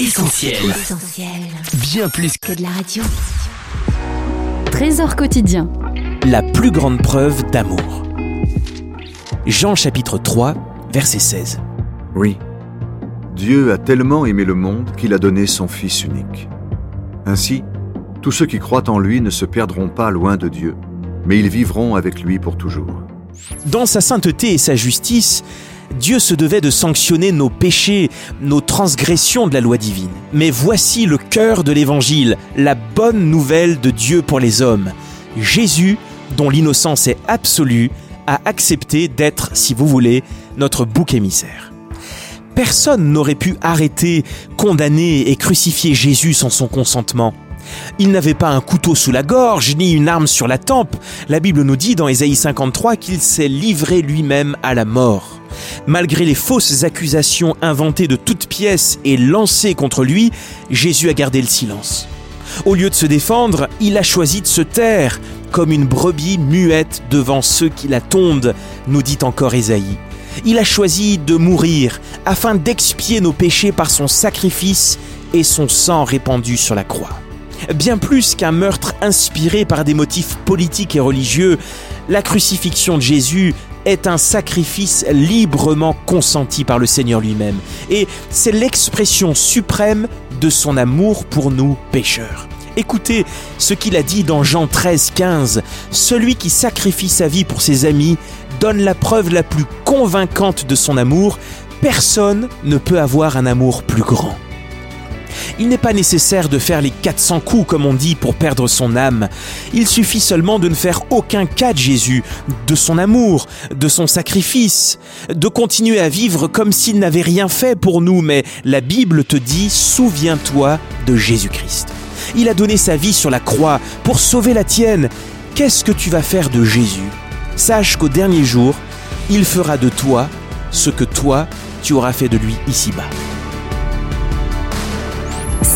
Essentiel. Bien plus que de la radio. Trésor quotidien. La plus grande preuve d'amour. Jean chapitre 3, verset 16. Oui, Dieu a tellement aimé le monde qu'il a donné son Fils unique. Ainsi, tous ceux qui croient en lui ne se perdront pas loin de Dieu, mais ils vivront avec lui pour toujours. Dans sa sainteté et sa justice, Dieu se devait de sanctionner nos péchés, nos transgressions de la loi divine. Mais voici le cœur de l'Évangile, la bonne nouvelle de Dieu pour les hommes. Jésus, dont l'innocence est absolue, a accepté d'être, si vous voulez, notre bouc émissaire. Personne n'aurait pu arrêter, condamner et crucifier Jésus sans son consentement. Il n'avait pas un couteau sous la gorge, ni une arme sur la tempe. La Bible nous dit dans Ésaïe 53 qu'il s'est livré lui-même à la mort. Malgré les fausses accusations inventées de toutes pièces et lancées contre lui, Jésus a gardé le silence. Au lieu de se défendre, il a choisi de se taire, comme une brebis muette devant ceux qui la tondent, nous dit encore Ésaïe. Il a choisi de mourir afin d'expier nos péchés par son sacrifice et son sang répandu sur la croix. Bien plus qu'un meurtre inspiré par des motifs politiques et religieux, la crucifixion de Jésus est un sacrifice librement consenti par le Seigneur lui-même. Et c'est l'expression suprême de son amour pour nous pécheurs. Écoutez ce qu'il a dit dans Jean 13, 15. Celui qui sacrifie sa vie pour ses amis donne la preuve la plus convaincante de son amour. Personne ne peut avoir un amour plus grand. Il n'est pas nécessaire de faire les 400 coups, comme on dit, pour perdre son âme. Il suffit seulement de ne faire aucun cas de Jésus, de son amour, de son sacrifice, de continuer à vivre comme s'il n'avait rien fait pour nous, mais la Bible te dit, souviens-toi de Jésus-Christ. Il a donné sa vie sur la croix pour sauver la tienne. Qu'est-ce que tu vas faire de Jésus? Sache qu'au dernier jour, il fera de toi ce que toi, tu auras fait de lui ici-bas.